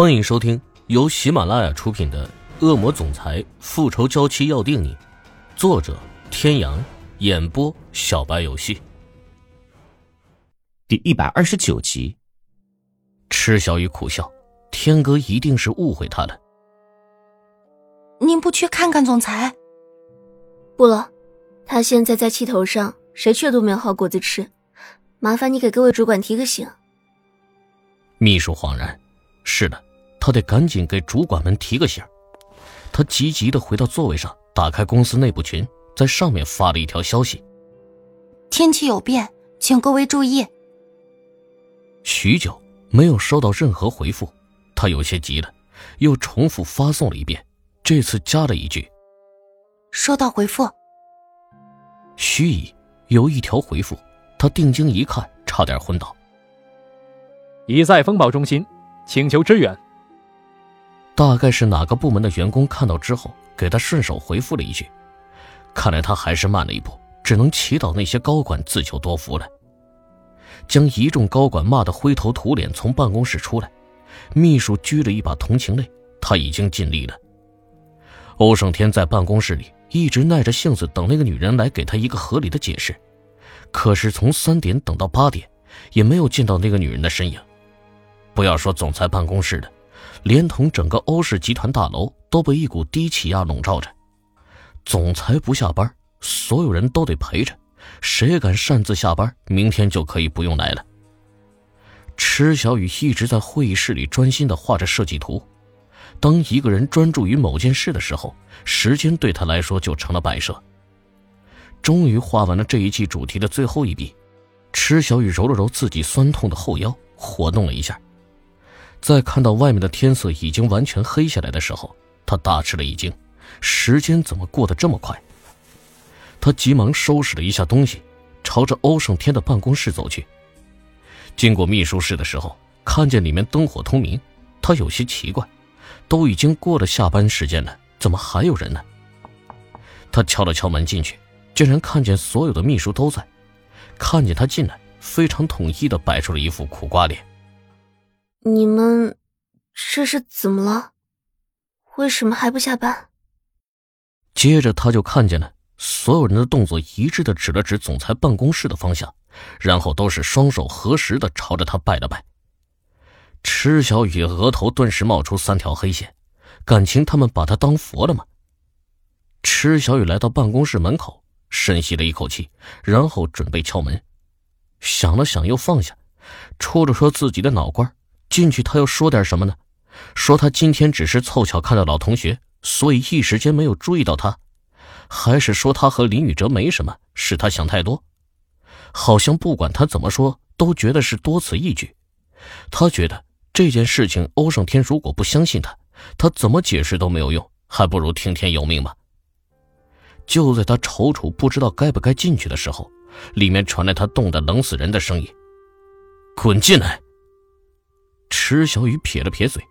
欢迎收听由喜马拉雅出品的《恶魔总裁复仇娇妻要定你》，作者：天阳，演播：小白游戏。第一百二十九集。池小雨苦笑，天哥一定是误会他了。您不去看看总裁？不了，他现在在气头上，谁去都没有好果子吃。麻烦你给各位主管提个醒。秘书恍然。是的，他得赶紧给主管们提个醒。他急急的回到座位上，打开公司内部群，在上面发了一条消息：“天气有变，请各位注意。”许久没有收到任何回复，他有些急了，又重复发送了一遍，这次加了一句：“收到回复。”须臾，有一条回复，他定睛一看，差点昏倒。已在风暴中心。请求支援。大概是哪个部门的员工看到之后，给他顺手回复了一句。看来他还是慢了一步，只能祈祷那些高管自求多福了。将一众高管骂得灰头土脸，从办公室出来，秘书掬了一把同情泪。他已经尽力了。欧胜天在办公室里一直耐着性子等那个女人来给他一个合理的解释，可是从三点等到八点，也没有见到那个女人的身影。不要说总裁办公室的，连同整个欧氏集团大楼都被一股低气压笼罩着。总裁不下班，所有人都得陪着。谁敢擅自下班，明天就可以不用来了。池小雨一直在会议室里专心地画着设计图。当一个人专注于某件事的时候，时间对他来说就成了摆设。终于画完了这一季主题的最后一笔，池小雨揉了揉自己酸痛的后腰，活动了一下。在看到外面的天色已经完全黑下来的时候，他大吃了一惊，时间怎么过得这么快？他急忙收拾了一下东西，朝着欧胜天的办公室走去。经过秘书室的时候，看见里面灯火通明，他有些奇怪，都已经过了下班时间了，怎么还有人呢？他敲了敲门进去，竟然看见所有的秘书都在，看见他进来，非常统一的摆出了一副苦瓜脸。你们这是怎么了？为什么还不下班？接着他就看见了所有人的动作一致的指了指总裁办公室的方向，然后都是双手合十的朝着他拜了拜。池小雨额头顿时冒出三条黑线，感情他们把他当佛了吗？池小雨来到办公室门口，深吸了一口气，然后准备敲门，想了想又放下，戳了戳自己的脑瓜。进去，他又说点什么呢？说他今天只是凑巧看到老同学，所以一时间没有注意到他，还是说他和林宇哲没什么，是他想太多？好像不管他怎么说，都觉得是多此一举。他觉得这件事情，欧胜天如果不相信他，他怎么解释都没有用，还不如听天由命吧。就在他踌躇不知道该不该进去的时候，里面传来他冻得冷死人的声音：“滚进来！”池小雨撇了撇嘴，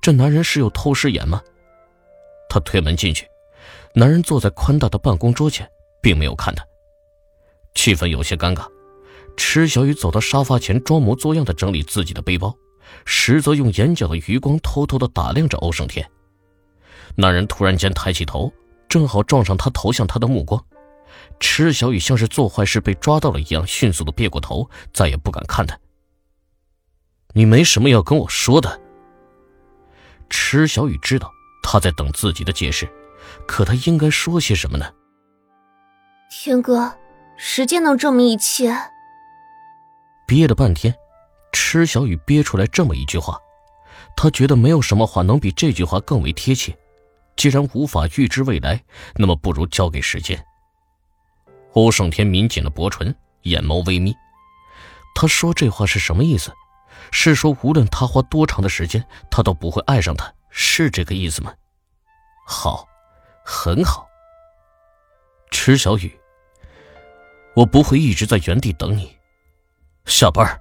这男人是有透视眼吗？他推门进去，男人坐在宽大的办公桌前，并没有看他。气氛有些尴尬。池小雨走到沙发前，装模作样的整理自己的背包，实则用眼角的余光偷偷的打量着欧胜天。男人突然间抬起头，正好撞上他投向他的目光。池小雨像是做坏事被抓到了一样，迅速的别过头，再也不敢看他。你没什么要跟我说的。池小雨知道他在等自己的解释，可他应该说些什么呢？天哥，时间能证明一切。憋了半天，池小雨憋出来这么一句话，他觉得没有什么话能比这句话更为贴切。既然无法预知未来，那么不如交给时间。欧胜天抿紧了薄唇，眼眸微眯。他说这话是什么意思？是说，无论他花多长的时间，他都不会爱上他，是这个意思吗？好，很好。池小雨，我不会一直在原地等你。下班。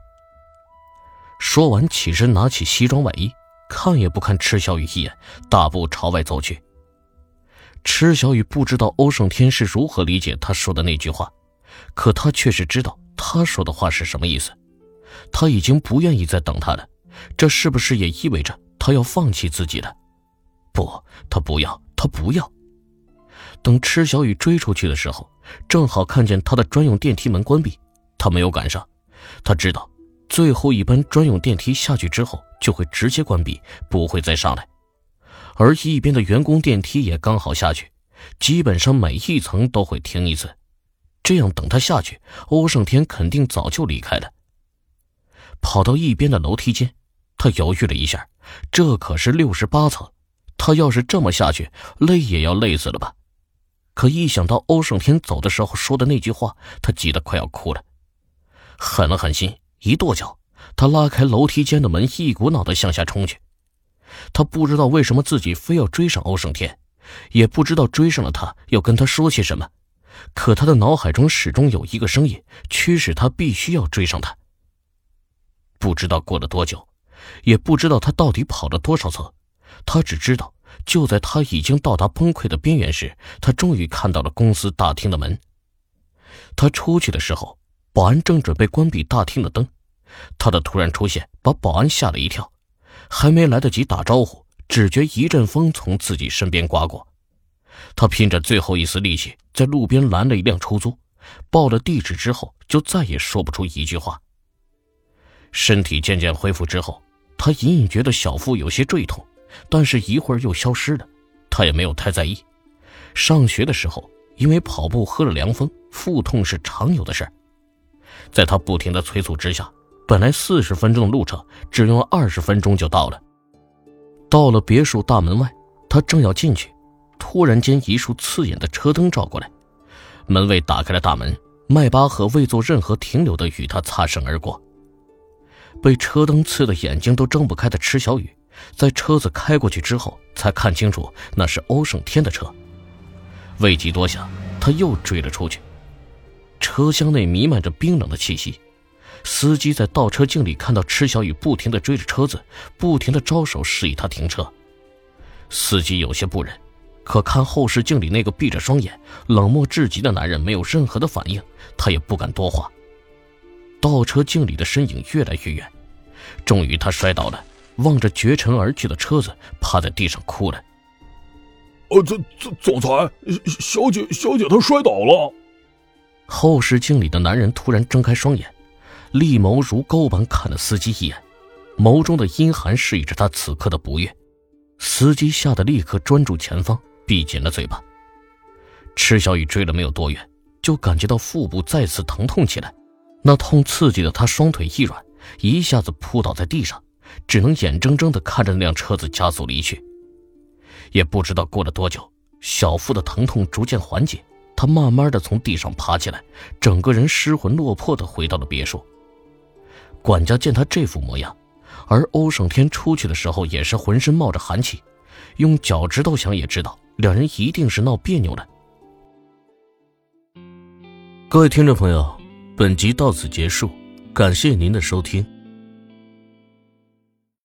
说完，起身拿起西装外衣，看也不看池小雨一眼，大步朝外走去。池小雨不知道欧胜天是如何理解他说的那句话，可他却是知道他说的话是什么意思。他已经不愿意再等他了，这是不是也意味着他要放弃自己了。不，他不要，他不要。等池小雨追出去的时候，正好看见他的专用电梯门关闭，他没有赶上。他知道，最后一班专用电梯下去之后就会直接关闭，不会再上来。而一边的员工电梯也刚好下去，基本上每一层都会停一次。这样等他下去，欧胜天肯定早就离开了。跑到一边的楼梯间，他犹豫了一下，这可是六十八层，他要是这么下去，累也要累死了吧？可一想到欧胜天走的时候说的那句话，他急得快要哭了。狠了狠心，一跺脚，他拉开楼梯间的门，一股脑的向下冲去。他不知道为什么自己非要追上欧胜天，也不知道追上了他要跟他说些什么，可他的脑海中始终有一个声音驱使他必须要追上他。不知道过了多久，也不知道他到底跑了多少次，他只知道就在他已经到达崩溃的边缘时，他终于看到了公司大厅的门。他出去的时候。保安正准备关闭大厅的灯，他的突然出现把保安吓了一跳，还没来得及打招呼，只觉一阵风从自己身边刮过。他拼着最后一丝力气，在路边拦了一辆出租，报了地址之后，就再也说不出一句话。身体渐渐恢复之后，他隐隐觉得小腹有些坠痛，但是一会儿又消失了，他也没有太在意。上学的时候，因为跑步喝了凉风，腹痛是常有的事儿。在他不停的催促之下，本来四十分钟的路程，只用了二十分钟就到了。到了别墅大门外，他正要进去，突然间一束刺眼的车灯照过来，门卫打开了大门，迈巴赫未做任何停留的与他擦身而过。被车灯刺的眼睛都睁不开的池小雨，在车子开过去之后，才看清楚那是欧胜天的车。未及多想，他又追了出去。车厢内弥漫着冰冷的气息，司机在倒车镜里看到池小雨不停地追着车子，不停地招手示意他停车。司机有些不忍，可看后视镜里那个闭着双眼、冷漠至极的男人没有任何的反应，他也不敢多话。倒车镜里的身影越来越远，终于他摔倒了，望着绝尘而去的车子，趴在地上哭了。呃，总总总裁，小姐，小姐她摔倒了。后视镜里的男人突然睁开双眼，利眸如钩般看了司机一眼，眸中的阴寒示意着他此刻的不悦。司机吓得立刻专注前方，闭紧了嘴巴。池小雨追了没有多远，就感觉到腹部再次疼痛起来，那痛刺激的他双腿一软，一下子扑倒在地上，只能眼睁睁地看着那辆车子加速离去。也不知道过了多久，小腹的疼痛逐渐缓解。他慢慢的从地上爬起来，整个人失魂落魄的回到了别墅。管家见他这副模样，而欧胜天出去的时候也是浑身冒着寒气，用脚趾头想也知道，两人一定是闹别扭了。各位听众朋友，本集到此结束，感谢您的收听。